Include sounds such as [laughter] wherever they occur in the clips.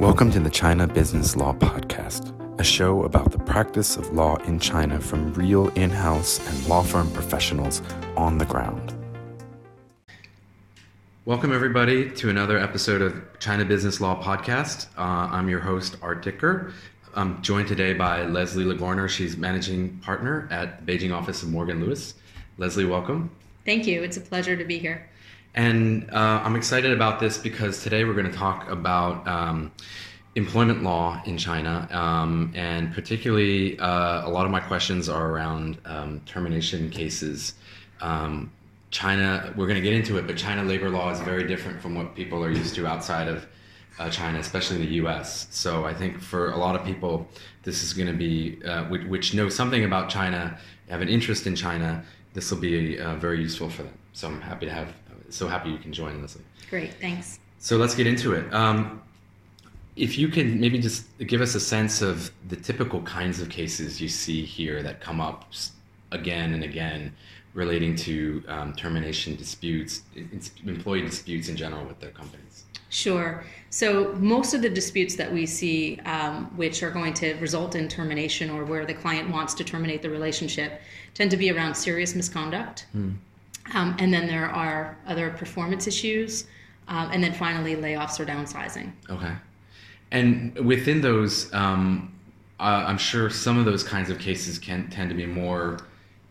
Welcome to the China Business Law Podcast, a show about the practice of law in China from real in house and law firm professionals on the ground. Welcome, everybody, to another episode of China Business Law Podcast. Uh, I'm your host, Art Dicker. I'm joined today by Leslie Legorner. She's managing partner at the Beijing office of Morgan Lewis. Leslie, welcome. Thank you. It's a pleasure to be here. And uh, I'm excited about this because today we're going to talk about um, employment law in China. Um, and particularly, uh, a lot of my questions are around um, termination cases. Um, China, we're going to get into it, but China labor law is very different from what people are used to outside of uh, China, especially the US. So I think for a lot of people, this is going to be, uh, which, which, know something about China, have an interest in China, this will be uh, very useful for them. So I'm happy to have so happy you can join, Leslie. Great, thanks. So let's get into it. Um, if you can maybe just give us a sense of the typical kinds of cases you see here that come up again and again relating to um, termination disputes, employee disputes in general with their companies. Sure. So most of the disputes that we see, um, which are going to result in termination or where the client wants to terminate the relationship, tend to be around serious misconduct. Mm um, and then there are other performance issues. Um, and then finally, layoffs or downsizing. Okay. And within those, um, uh, I'm sure some of those kinds of cases can tend to be more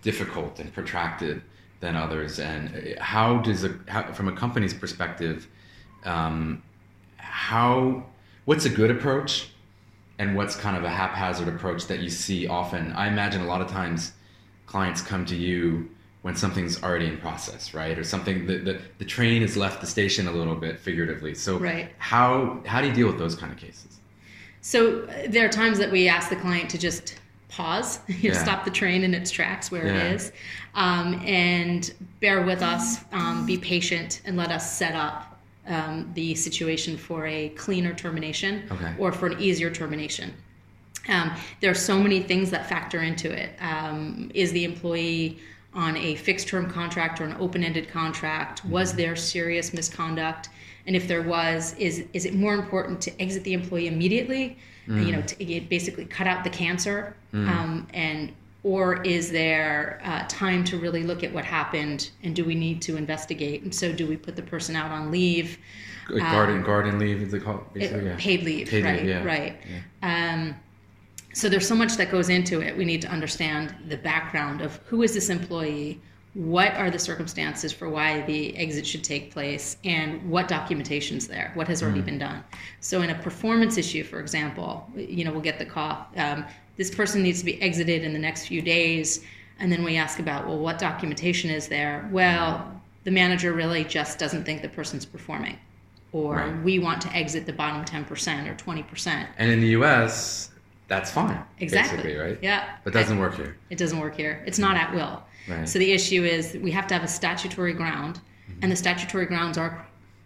difficult and protracted than others. And how does a, how, from a company's perspective, um, how what's a good approach, and what's kind of a haphazard approach that you see often? I imagine a lot of times clients come to you when something's already in process, right? Or something the, the, the train has left the station a little bit figuratively. So right. how how do you deal with those kind of cases? So uh, there are times that we ask the client to just pause, [laughs] you know, yeah. stop the train in its tracks where yeah. it is, um, and bear with us, um, be patient, and let us set up um, the situation for a cleaner termination okay. or for an easier termination. Um, there are so many things that factor into it. Um, is the employee on a fixed term contract or an open ended contract? Was there serious misconduct? And if there was, is is it more important to exit the employee immediately? Mm. You know, to basically cut out the cancer, mm. um, and or is there uh, time to really look at what happened and do we need to investigate? And so, do we put the person out on leave? Garden um, garden leave is it called? It, yeah. Paid leave, paid right? Leave, yeah. Right. Yeah. Um, so there's so much that goes into it. We need to understand the background of who is this employee, what are the circumstances for why the exit should take place, and what documentation's there, what has already mm. been done. So in a performance issue, for example, you know, we'll get the call. Um, this person needs to be exited in the next few days, and then we ask about, well, what documentation is there? Well, the manager really just doesn't think the person's performing or right. we want to exit the bottom 10% or 20%. And in the US, that's fine. Exactly. right? Yeah. But it doesn't work here. It doesn't work here. It's not at will. Right. So the issue is we have to have a statutory ground, mm-hmm. and the statutory grounds are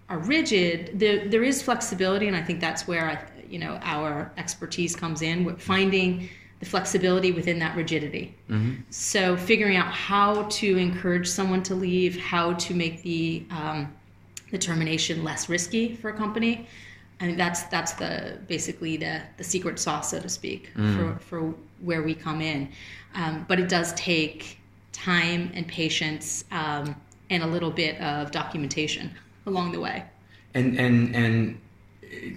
are rigid. There there is flexibility, and I think that's where I, you know our expertise comes in, finding the flexibility within that rigidity. Mm-hmm. So figuring out how to encourage someone to leave, how to make the um, the termination less risky for a company I mean, that's that's the basically the the secret sauce, so to speak, mm. for for where we come in. Um, but it does take time and patience um, and a little bit of documentation along the way. And and and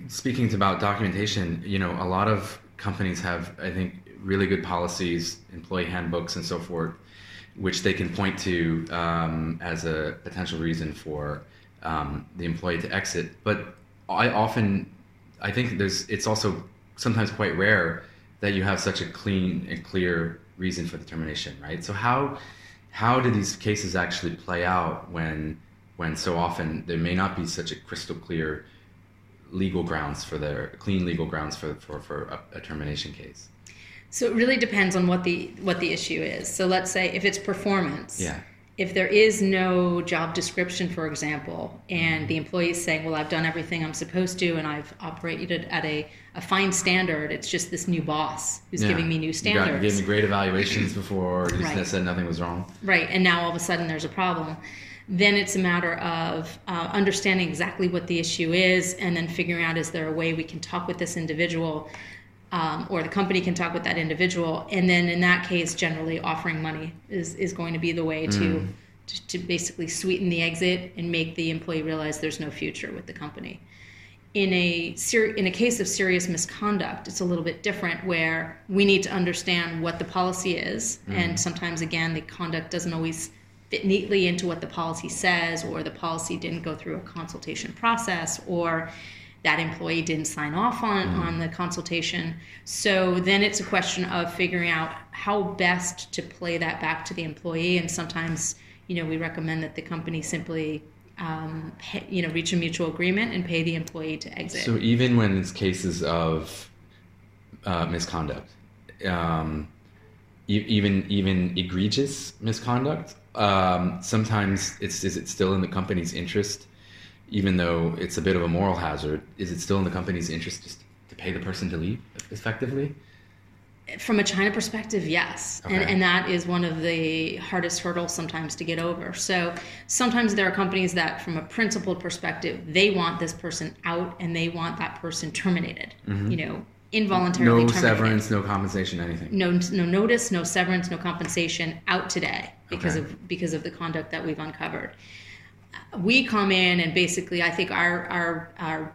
speaking about documentation, you know, a lot of companies have, I think, really good policies, employee handbooks, and so forth, which they can point to um, as a potential reason for um, the employee to exit, but I often, I think there's, it's also sometimes quite rare that you have such a clean and clear reason for the termination, right? So how, how do these cases actually play out when, when so often there may not be such a crystal clear legal grounds for their clean legal grounds for, for, for a, a termination case? So it really depends on what the what the issue is. So let's say if it's performance, yeah if there is no job description, for example, and the employee is saying, well, I've done everything I'm supposed to and I've operated at a, a fine standard, it's just this new boss who's yeah. giving me new standards. You, gave me great evaluations before, you right. said nothing was wrong. Right, and now all of a sudden there's a problem. then it's a matter of uh, understanding exactly what the issue is and then figuring out is there a way we can talk with this individual um, or the company can talk with that individual. And then in that case generally offering money is, is going to be the way to, to to basically sweeten the exit and make the employee realize there's no future with the company. In a ser- in a case of serious misconduct, it's a little bit different where we need to understand what the policy is, and sometimes again the conduct doesn't always fit neatly into what the policy says, or the policy didn't go through a consultation process, or that employee didn't sign off on on the consultation. So then it's a question of figuring out how best to play that back to the employee, and sometimes you know we recommend that the company simply um, pay, you know, reach a mutual agreement and pay the employee to exit. So even when it's cases of uh, misconduct, um, e- even even egregious misconduct, um, sometimes it's is it still in the company's interest, even though it's a bit of a moral hazard? Is it still in the company's interest just to pay the person to leave effectively? From a China perspective, yes, and Okay. and that is one of the hardest hurdles sometimes to get over. So sometimes there are companies that, from a principled perspective, they want this person out and they want that person terminated. You know, involuntarily Mm-hmm. No terminated. severance, no compensation, anything. no no notice, no severance, no compensation out today because Okay. of because of the conduct that we've uncovered. We come in and basically, I think our our our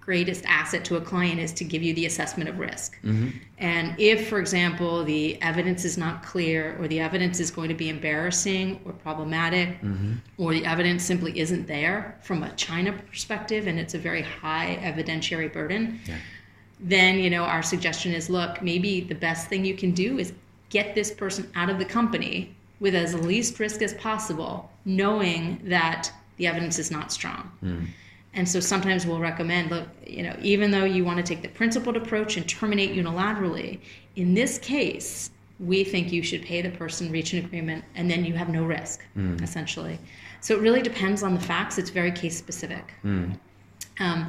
greatest asset to a client is to give you the assessment of risk. Mm-hmm. And if, for example, the evidence is not clear, or the evidence is going to be embarrassing or problematic, mm-hmm. or the evidence simply isn't there from a China perspective, and it's a very high evidentiary burden, Yeah. then you know our suggestion is look maybe the best thing you can do is get this person out of the company with as least risk as possible knowing that the evidence is not strong. Hmm. And so sometimes we'll recommend look you know even though you want to take the principled approach and terminate unilaterally in this case we think you should pay the person reach an agreement and then you have no risk hmm. essentially. So it really depends on the facts. It's very case specific. Hmm. Um,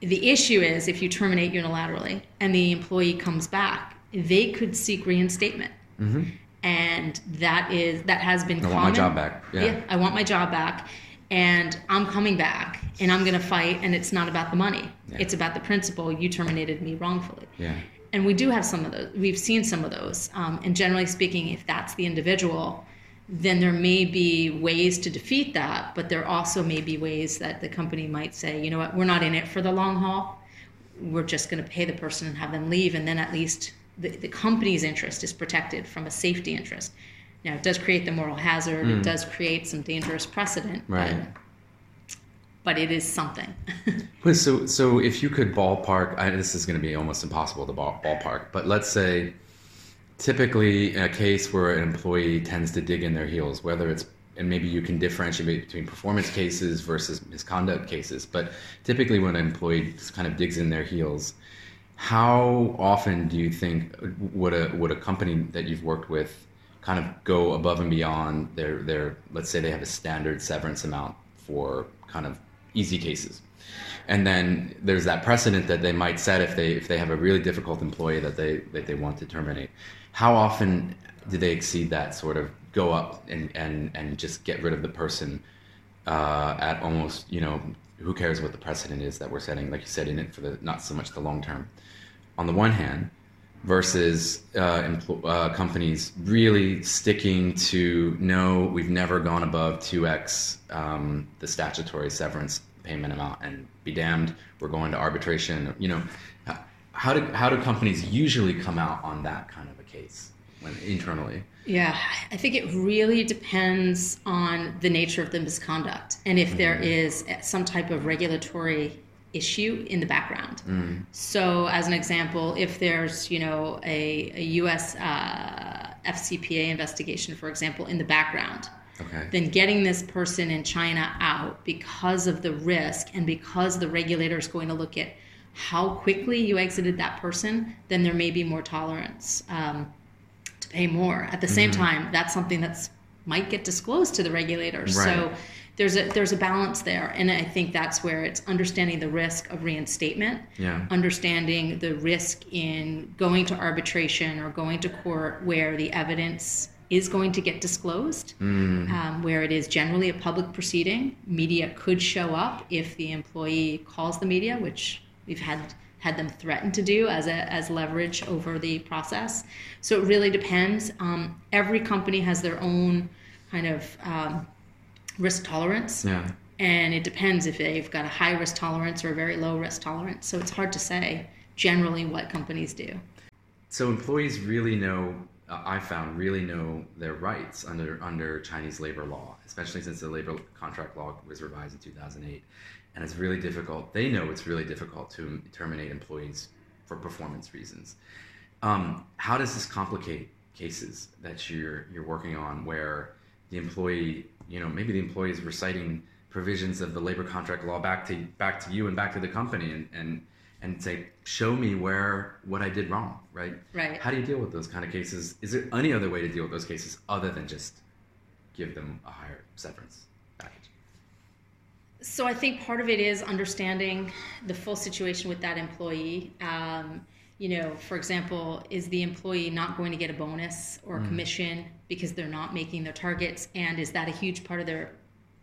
the issue is if you terminate unilaterally and the employee comes back, they could seek reinstatement. Mm-hmm. And that is that has been. I common. want my job back. Yeah. I want my job back, and I'm coming back, and I'm going to fight. And it's not about the money; Yeah. it's about the principle. You terminated me wrongfully. Yeah. And we do have some of those. We've seen some of those. Um, and generally speaking, if that's the individual, then there may be ways to defeat that, but there also may be ways that the company might say, you know what, we're not in it for the long haul. We're just going to pay the person and have them leave. And then at least the, the company's interest is protected from a safety interest. Now, it does create the moral hazard, it mm. does create some dangerous precedent, Right. but, but it is something. [laughs] Well, so so if you could ballpark, I, this is going to be almost impossible to ball, ballpark, but let's say typically in a case where an employee tends to dig in their heels, whether it's and maybe you can differentiate between performance cases versus misconduct cases, but typically when an employee just kind of digs in their heels, how often do you think would a would a company that you've worked with kind of go above and beyond their their let's say they have a standard severance amount for kind of easy cases? And then there's that precedent that they might set if they if they have a really difficult employee that they that they want to terminate. How often do they exceed that sort of go up and and and just get rid of the person uh, at almost you know who cares what the precedent is that we're setting like you said in it for the not so much the long term. On the one hand versus uh, empl- uh, companies really sticking to no we've never gone above 2x um, the statutory severance payment amount and be damned we're going to arbitration. You know how do how do companies usually come out on that kind of a case when internally Yeah, I think it really depends on the nature of the misconduct and if there is some type of regulatory issue in the background. So, as an example, if there's you know a, a U.S. Uh, FCPA investigation, for example, in the background, okay then getting this person in China out because of the risk and because the regulator is going to look at how quickly you exited that person, then there may be more tolerance um, pay more. At the same time, that's something that's might get disclosed to the regulators. So there's a there's a balance there, and I think that's where it's understanding the risk of reinstatement yeah understanding the risk in going to arbitration or going to court where the evidence is going to get disclosed, um, where it is generally a public proceeding. Media could show up if the employee calls the media, which we've had had them threaten to do as a as leverage over the process. So it really depends. Um, every company has their own kind of um, risk tolerance. Yeah. And it depends if they've got a high risk tolerance or a very low risk tolerance. So it's hard to say generally what companies do. So employees really know. Uh, I found really know their rights under under Chinese labor law, especially since the labor contract law was revised in 2008, and it's really difficult. They know it's really difficult to terminate employees for performance reasons. Um, how does this complicate cases that you're you're working on where the employee, you know, maybe the employee is reciting provisions of the labor contract law back to back to you and back to the company and and and say, show me where what I did wrong, right? Right. How do you deal with those kind of cases? Is there any other way to deal with those cases other than just give them a higher severance package? So I think part of it is understanding the full situation with that employee. Um, you know, for example, is the employee not going to get a bonus or a mm. commission because they're not making their targets, and is that a huge part of their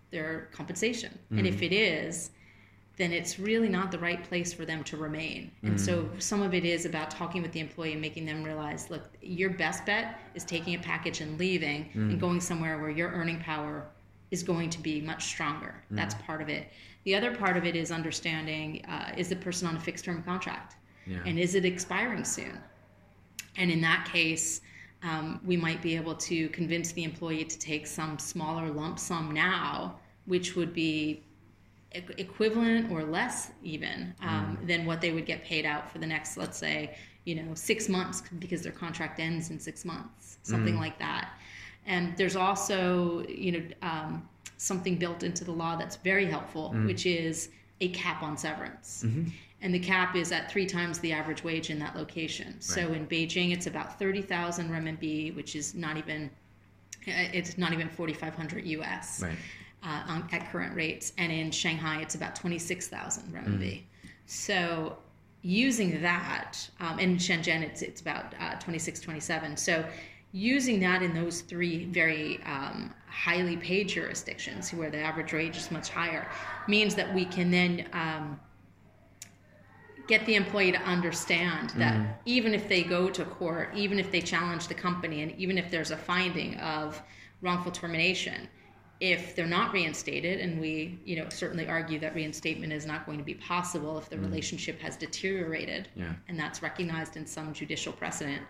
their compensation? And if mm. it is, then it's really not the right place for them to remain. And so mm. some of it is about talking with the employee and making them realize, look, your best bet is taking a package and leaving and going somewhere where your earning power is going to be much stronger. That's part of it. The other part of it is understanding uh, is the person on a fixed term contract? Yeah. And is it expiring soon? And in that case, um, we might be able to convince the employee to take some smaller lump sum now, which would be e- equivalent or less even um, than what they would get paid out for the next, let's say, you know, six months because their contract ends in six months, something like that. And there's also, you know, um, something built into the law that's very helpful, which is a cap on severance. And the cap is at three times the average wage in that location. So in Beijing, it's about 30,000 renminbi, which is not even, uh, it's not even 4,500 US Right. uh, on, at current rates. And in Shanghai, it's about 26,000 renminbi. So using that, um, in Shenzhen, it's, it's about uh, 26, 27. So using that in those three very um, highly paid jurisdictions where the average wage is much higher means that we can then um, get the employee to understand that even if they go to court, even if they challenge the company, and even if there's a finding of wrongful termination, if they're not reinstated, and we, you know, certainly argue that reinstatement is not going to be possible if the mm. relationship has deteriorated, Yeah. and that's recognized in some judicial precedent,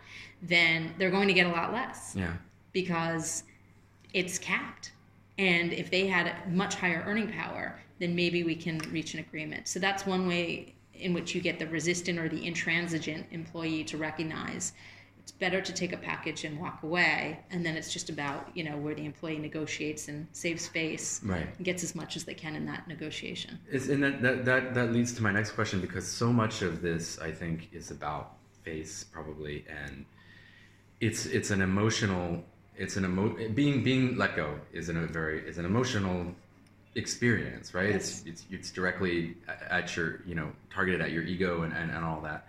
then they're going to get a lot less Yeah. because it's capped. And if they had much higher earning power, then maybe we can reach an agreement. So that's one way in which you get the resistant or the intransigent employee to recognize it's better to take a package and walk away. And then it's just about, you know, where the employee negotiates and saves face Right. and gets as much as they can in that negotiation. It's, and that, that, that, that leads to my next question because so much of this, I think, is about face probably, and it's it's an emotional, it's an emo, being being let go is an, a very is an emotional experience, right? It's it's it's directly at your you know targeted at your ego and, and, and all that.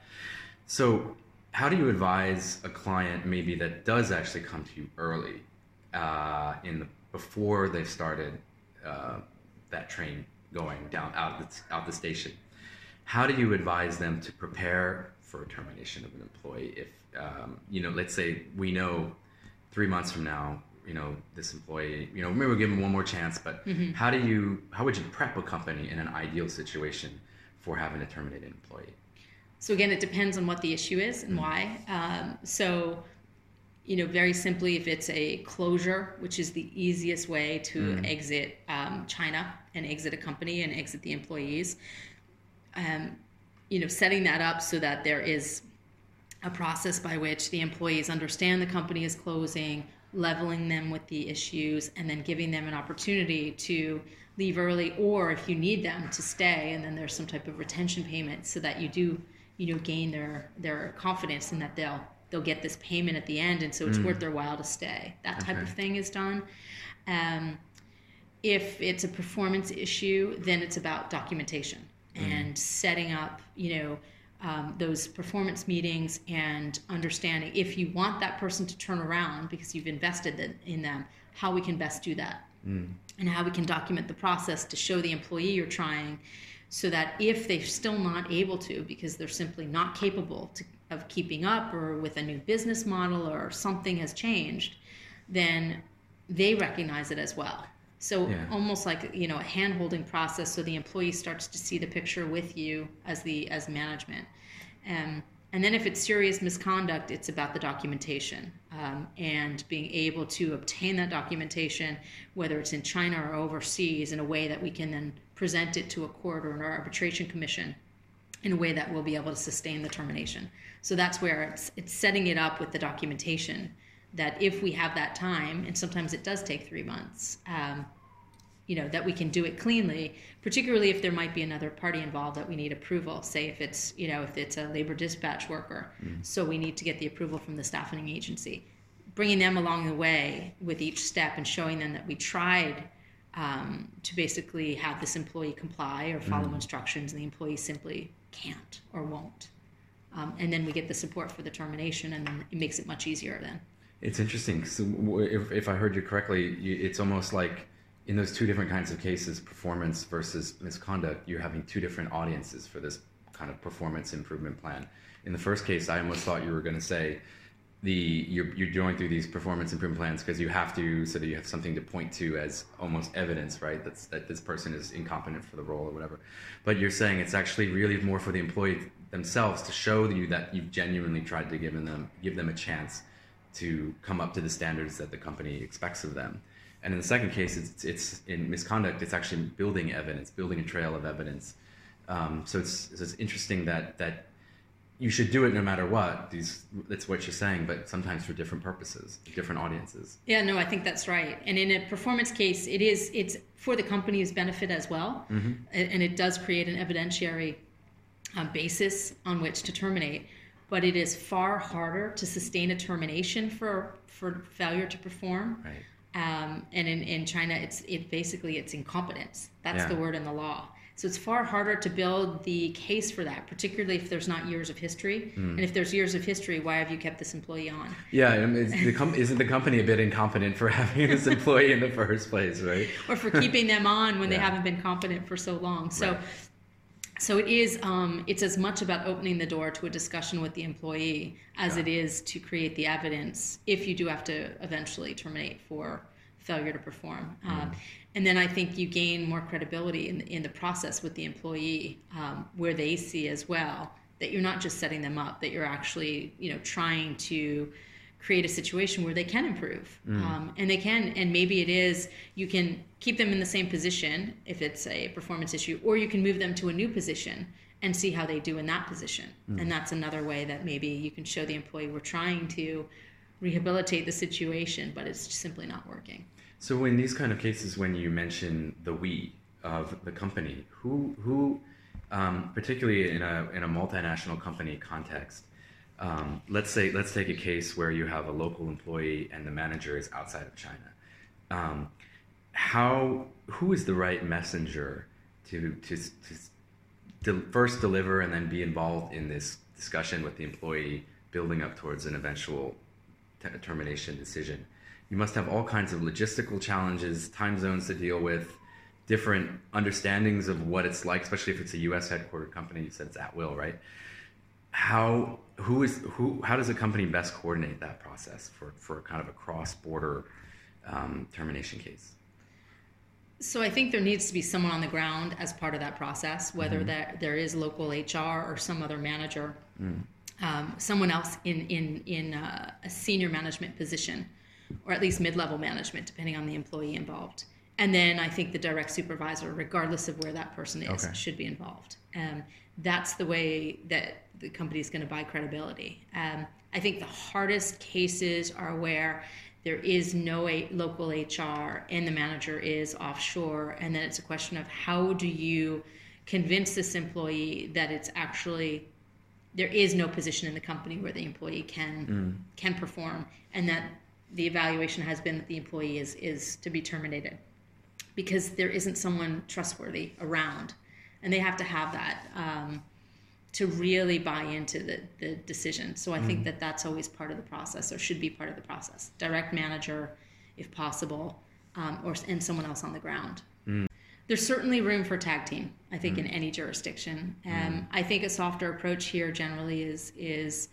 So how do you advise a client maybe that does actually come to you early uh, in the before they've started uh, that train going down out the, out the station? How do you advise them to prepare for a termination of an employee? If um, you know, let's say we know three months from now, you know, this employee, you know, maybe we'll give them one more chance. But how do you, how would you prep a company in an ideal situation for having to terminate an employee? So again, it depends on what the issue is and why. Um, so, you know, very simply, if it's a closure, which is the easiest way to exit um, China and exit a company and exit the employees, um, you know, setting that up so that there is a process by which the employees understand the company is closing, leveling them with the issues, and then giving them an opportunity to leave early, or if you need them to stay, and then there's some type of retention payment so that you do, you know, gain their their confidence in that they'll they'll get this payment at the end, and so it's worth their while to stay. That type of thing is done. Um, if it's a performance issue, then it's about documentation and setting up, you know, um, those performance meetings and understanding if you want that person to turn around because you've invested in them, how we can best do that. Mm. And how we can document the process to show the employee you're trying so that if they're still not able to because they're simply not capable to, of keeping up or with a new business model or something has changed, then they recognize it as well. So yeah. almost like you know a hand holding process, so the employee starts to see the picture with you as the as management. Um, and then if it's serious misconduct, it's about the documentation um, and being able to obtain that documentation, whether it's in China or overseas, in a way that we can then present it to a court or an arbitration commission in a way that will be able to sustain the termination. So that's where it's it's setting it up with the documentation that if we have that time, and sometimes it does take three months, um, you know, that we can do it cleanly, particularly if there might be another party involved that we need approval. Say if it's, you know, if it's a labor dispatch worker, mm. so we need to get the approval from the staffing agency. Bringing them along the way with each step and showing them that we tried um, to basically have this employee comply or follow mm. instructions, and the employee simply can't or won't. Um, and then we get the support for the termination, and then it makes it much easier then. It's interesting. So if, if I heard you correctly, it's almost like in those two different kinds of cases, performance versus misconduct, you're having two different audiences for this kind of performance improvement plan. In the first case, I almost thought you were going to say the you're, you're going through these performance improvement plans because you have to so that you have something to point to as almost evidence right? That's that this person is incompetent for the role or whatever. But you're saying it's actually really more for the employee themselves to show you that you've genuinely tried to give them give them a chance to come up to the standards that the company expects of them. And in the second case it's, it's in misconduct it's actually building evidence building a trail of evidence. Um, so it's, it's interesting that that you should do it no matter what. These that's what you're saying, but sometimes for different purposes, different audiences. Yeah, no, I think that's right. And in a performance case, it is it's for the company's benefit as well, mm-hmm. and it does create an evidentiary uh, basis on which to terminate. But it is far harder to sustain a termination for for failure to perform. Right. Um, and in, in China, it's it basically it's incompetence. That's yeah. the word in the law. So it's far harder to build the case for that, particularly if there's not years of history. Mm. And if there's years of history, why have you kept this employee on? Yeah, I mean, the com- isn't the company a bit incompetent for [laughs] having this employee in the first place, right? [laughs] or for keeping them on when yeah. they haven't been competent for so long. So. Right. So it is. Um, it's as much about opening the door to a discussion with the employee as yeah. it is to create the evidence. If you do have to eventually terminate for failure to perform. Mm. Um, and then I think you gain more credibility in, in the process with the employee, um, where they see as well that you're not just setting them up, that you're actually, you know, trying to create a situation where they can improve mm. um, and they can and maybe it is you can keep them in the same position if it's a performance issue or you can move them to a new position and see how they do in that position mm. and that's another way that maybe you can show the employee we're trying to rehabilitate the situation but it's simply not working so in these kind of cases, when you mention the we of the company, who who, um, particularly in a in a multinational company context, um, let's say let's take a case where you have a local employee and the manager is outside of China. Um, how who is the right messenger to to, to de- first deliver and then be involved in this discussion with the employee, building up towards an eventual termination decision? You must have all kinds of logistical challenges, time zones to deal with, different understandings of what it's like, especially if it's a U.S. headquartered company. You said it's at will, right? How who is who? How does a company best coordinate that process for for kind of a cross border um, termination case? So I think there needs to be someone on the ground as part of that process, whether mm-hmm. that there is local HR or some other manager, mm. um, someone else in in in uh, a senior management position or at least mid-level management, depending on the employee involved. And then I think the direct supervisor, regardless of where that person is, okay. should be involved. Um, that's the way that the company is going to buy credibility. Um, I think the hardest cases are where there is no a- local HR and the manager is offshore, and then it's a question of how do you convince this employee that it's actually there is no position in the company where the employee can mm. can perform, and that the evaluation has been that the employee is is to be terminated because there isn't someone trustworthy around, and they have to have that. Um, to really buy into the, the decision. So I think that that's always part of the process or should be part of the process. Direct manager, if possible, um, or and someone else on the ground. There's certainly room for tag team. I think in any jurisdiction. Um, I think a softer approach here generally is is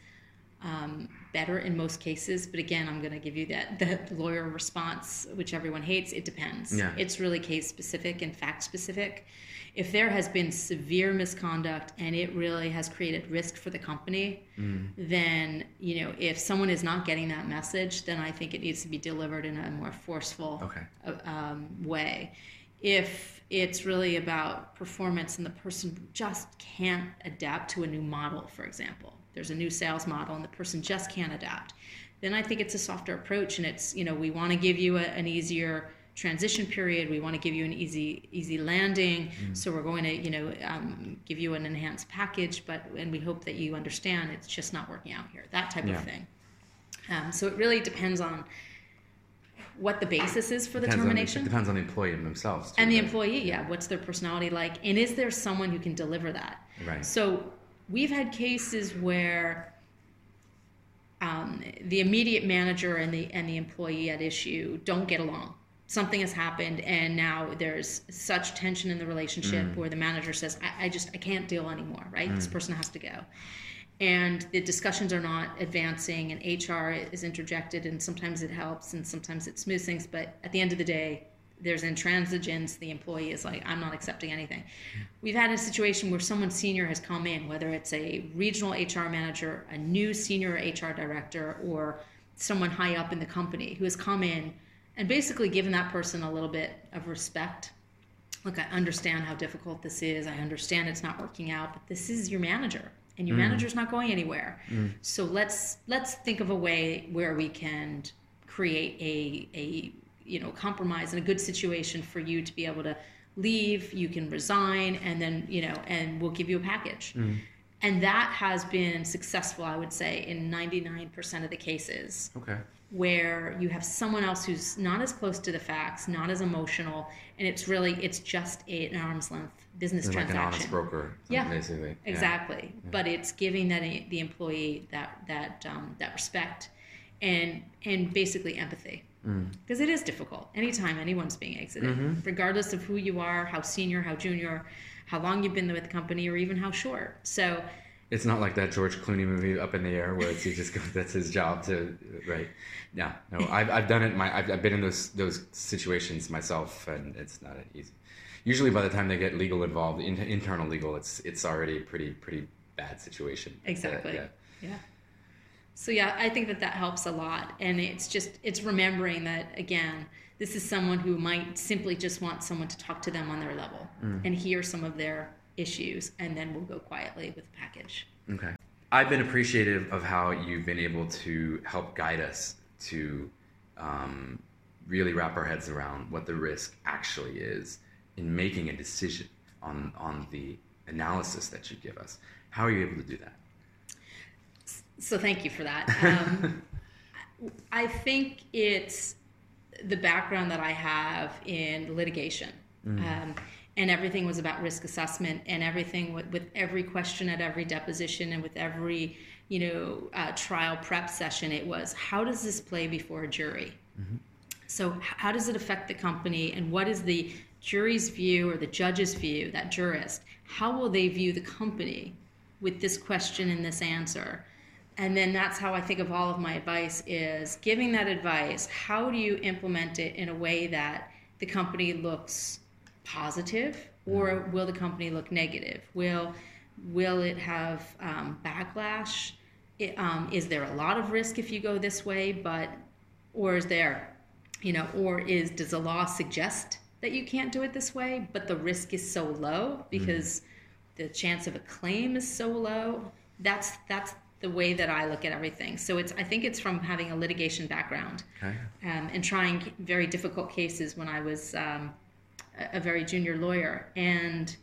um, better in most cases. But again, I'm going to give you that the lawyer response, which everyone hates. It depends. Yeah. It's really case specific and fact specific. If there has been severe misconduct and it really has created risk for the company, then you know if someone is not getting that message, then I think it needs to be delivered in a more forceful Okay. uh, um, way. If it's really about performance and the person just can't adapt to a new model, for example, there's a new sales model and the person just can't adapt, then I think it's a softer approach. And it's, you know, we want to give you a, an easier transition period. We want to give you an easy, easy landing. So we're going to, you know, um, give you an enhanced package, but, and we hope that you understand it's just not working out here, that type Yeah. of thing. Um, so it really depends on what the basis is for the Depends on, termination. it depends on the employee themselves. too, And the right? employee, yeah, what's their personality like? And is there someone who can deliver that? Right. So we've had cases where um, the immediate manager and the and the employee at issue don't get along. Something has happened, and now there's such tension in the relationship where the manager says, I, "I just I can't deal anymore. Right? This person has to go." and the discussions are not advancing and hr is interjected and sometimes it helps and sometimes it smooths things but at the end of the day there's intransigence the employee is like i'm not accepting anything we've had a situation where someone senior has come in whether it's a regional hr manager a new senior hr director or someone high up in the company who has come in and basically given that person a little bit of respect look, I understand how difficult this is. I understand it's not working out, but this is your manager, and your mm. manager's not going anywhere. Mm. So let's let's think of a way where we can create a a you know compromise and a good situation for you to be able to leave. You can resign, and then you know, and we'll give you a package. And that has been successful, I would say, in 99% of the cases Okay. where you have someone else who's not as close to the facts, not as emotional, and it's really it's just a, an arm's length business transaction Like an honest broker, Yeah, basically. Yeah. Exactly, but it's giving that the employee that that um, that respect and and basically empathy Mm. because it is difficult anytime anyone's being exited, Mm-hmm. regardless of who you are, how senior, how junior, how long you've been with the company, or even how short. So It's not like that George Clooney movie Up in the Air where it's he just goes, [laughs] that's his job to right. Yeah, no, I've, I've done it. My I've, I've been in those those situations myself, and it's not easy. Usually, by the time they get legal involved, in, internal legal, it's it's already a pretty pretty bad situation. Exactly. Yeah, Yeah. So yeah, I think that that helps a lot, and it's just it's remembering that again, this is someone who might simply just want someone to talk to them on their level and hear some of their issues, and then we'll go quietly with the package. Okay. I've been appreciative of how you've been able to help guide us to um, really wrap our heads around what the risk actually is in making a decision on on the analysis that you give us. How are you able to do that? So thank you for that. [laughs] Um, I think it's the background that I have in litigation. Um, and everything was about risk assessment and everything with, with every question at every deposition and with every you know uh, trial prep session it was how does this play before a jury so how does it affect the company and what is the jury's view or the judge's view that jurist how will they view the company with this question and this answer and then that's how i think of all of my advice is giving that advice. How do you implement it in a way that the company looks positive or will the company look negative? Will will it have um, backlash? It, um, is there a lot of risk if you go this way but or is there you know or is does the law suggest that you can't do it this way but the risk is so low because the chance of a claim is so low? That's that's the way that i look at everything. So it's i think it's from having a litigation background Okay. um, and trying very difficult cases when i was um, a, a very junior lawyer. And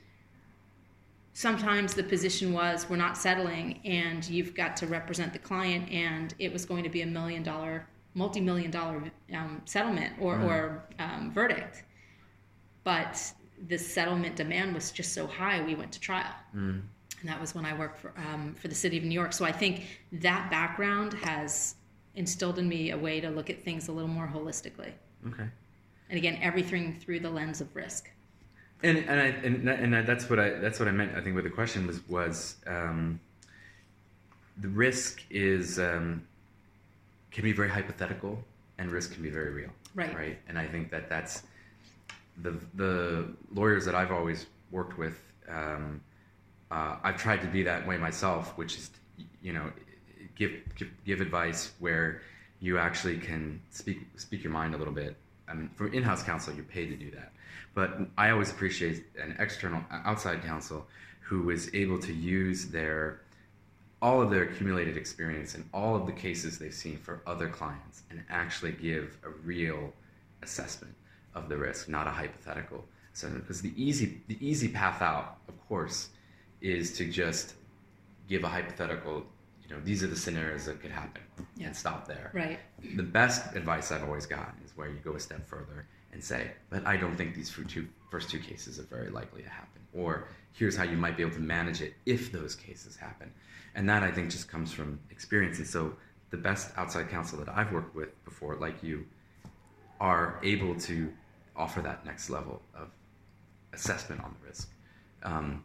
sometimes the position was we're not settling and you've got to represent the client and it was going to be a million dollar multi-million dollar um, settlement or, or um, verdict. But the settlement demand was just so high we went to trial and that was when I worked for um, for the city of New York. So I think that background has instilled in me a way to look at things a little more holistically. Okay. And again, everything through the lens of risk. And and I and, and that's what I that's what I meant. I think with the question was was um, the risk is um, can be very hypothetical, and risk can be very real. Right. Right. And I think that that's the the lawyers that I've always worked with. Um, uh, I've tried to be that way myself, which is, you know, give, give give advice where you actually can speak speak your mind a little bit. I mean, for in-house counsel, you're paid to do that, but I always appreciate an external outside counsel who is able to use their all of their accumulated experience and all of the cases they've seen for other clients and actually give a real assessment of the risk, not a hypothetical. So, because the easy the easy path out, of course, is to just give a hypothetical. You know, these are the scenarios that could happen, Yeah. and stop there. Right. The best advice I've always gotten is where you go a step further and say, "But I don't think these fir- two, first two cases are very likely to happen," or "Here's how you might be able to manage it if those cases happen," and that I think just comes from experience. And so, the best outside counsel that I've worked with before, like you, are able to offer that next level of assessment on the risk. Um,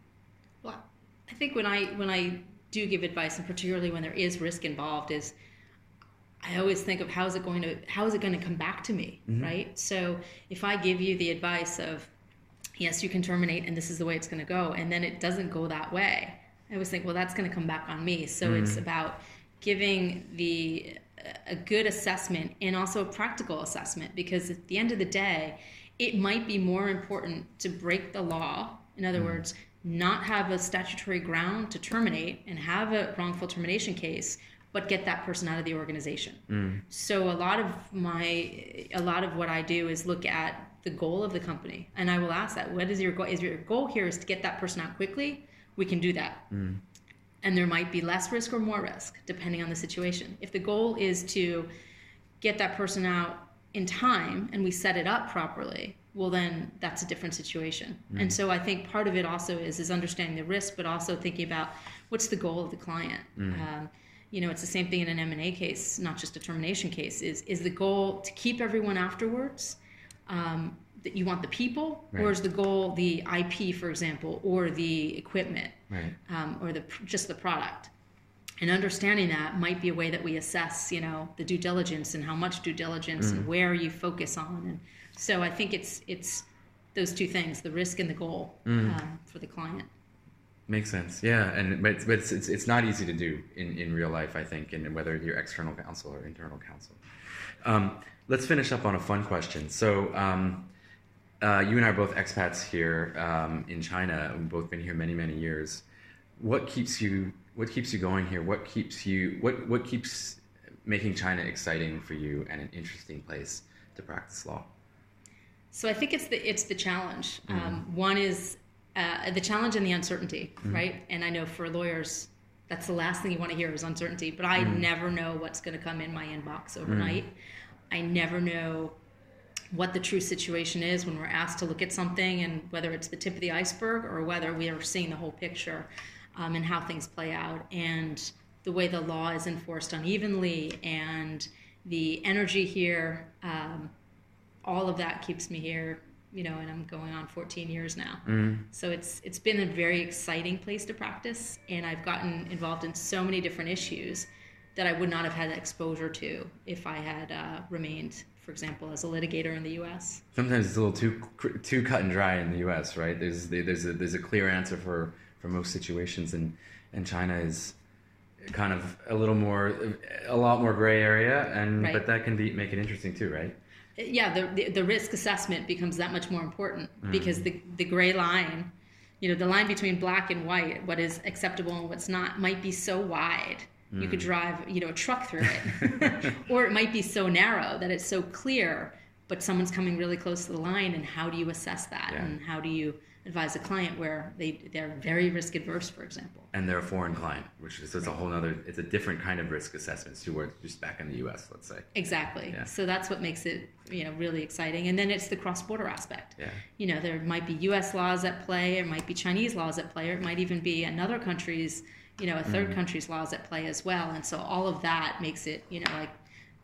Well, I think when I when I do give advice, and particularly when there is risk involved, is I always think of how is it going to how is it going to come back to me, mm-hmm. right? So if I give you the advice of yes, you can terminate, and this is the way it's going to go, and then it doesn't go that way, I always think, well, that's going to come back on me. So it's mm-hmm. about giving the a good assessment and also a practical assessment because at the end of the day, it might be more important to break the law. In other mm-hmm. words, not have a statutory ground to terminate and have a wrongful termination case, but get that person out of the organization. Mm. So a lot of my a lot of what I do is look at the goal of the company, and I will ask that: What is your goal? Is your goal here is to get that person out quickly? We can do that mm. and there might be less risk or more risk depending on the situation. If the goal is to get that person out in time and we set it up properly, well then that's a different situation. And so I think part of it also is is understanding the risk, but also thinking about what's the goal of the client. Um, you know, it's the same thing in an M and A case, not just a termination case. Is is the goal to keep everyone afterwards? Um, that you want the people, or is the goal the IP, for example, or the equipment? right. um, or the just the product. And understanding that might be a way that we assess, you know, the due diligence and how much due diligence and where you focus on. And so I think it's it's those two things: the risk and the goal um, for the client. Makes sense. Yeah, and but it's, but it's, it's it's not easy to do in, in real life, I think, and whether you're external counsel or internal counsel. Um, let's finish up on a fun question. So, um, uh, you and I are both expats here um, in China. We've both been here many many years. What keeps you What keeps you going here? What keeps you What What keeps making China exciting for you and an interesting place to practice law? So I think it's the it's the challenge. Um, one is uh, the challenge and the uncertainty, right? And I know for lawyers, that's the last thing you want to hear is uncertainty. But I never know what's going to come in my inbox overnight. I never know what the true situation is when we're asked to look at something, and whether it's the tip of the iceberg or whether we are seeing the whole picture, um, and how things play out, and the way the law is enforced unevenly, and the energy here. Um, all of that keeps me here you know and i'm going on 14 years now so it's it's been a very exciting place to practice and i've gotten involved in so many different issues that i would not have had exposure to if i had uh, remained for example as a litigator in the us Sometimes it's a little too too cut and dry in the U.S. Right? There's there's a there's a clear answer for for most situations, and and China is kind of a little more a lot more gray area, and Right. but that can be make it interesting too, right? Yeah the, the, the risk assessment becomes that much more important mm. because the, the gray line you know the line between black and white what is acceptable and what's not might be so wide. You could mm. drive you know a truck through it. [laughs] Or it might be so narrow that it's so clear but someone's coming really close to the line and how do you assess that? Yeah. and how do you advise a client where they they're very risk adverse, for example. And they're a foreign client, which is it's a whole other it's a different kind of risk assessment to where it's just back in the US, let's say. Exactly. Yeah. So that's what makes it, you know, really exciting. And then it's the cross-border aspect. Yeah. You know, there might be U.S. laws at play, it might be Chinese laws at play, or it might even be another country's, you know, a 3rd Mm-hmm. country's laws at play as well. And so all of that makes it, you know, like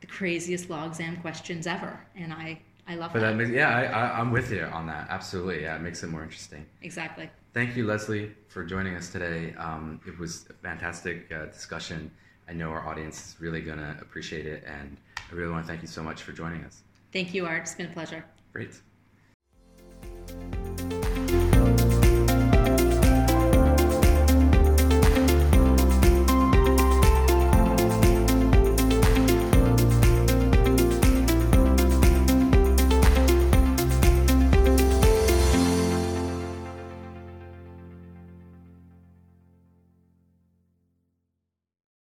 the craziest law exam questions ever. And I, I love But that. that makes yeah, I, I, I'm with you on that. Absolutely, yeah, it makes it more interesting. exactly. Thank you, Leslie, for joining us today. Um, it was a fantastic uh, discussion. I know our audience is really going to appreciate it, and I really want to thank you so much for joining us. Thank you, Art. It's been a pleasure. Great.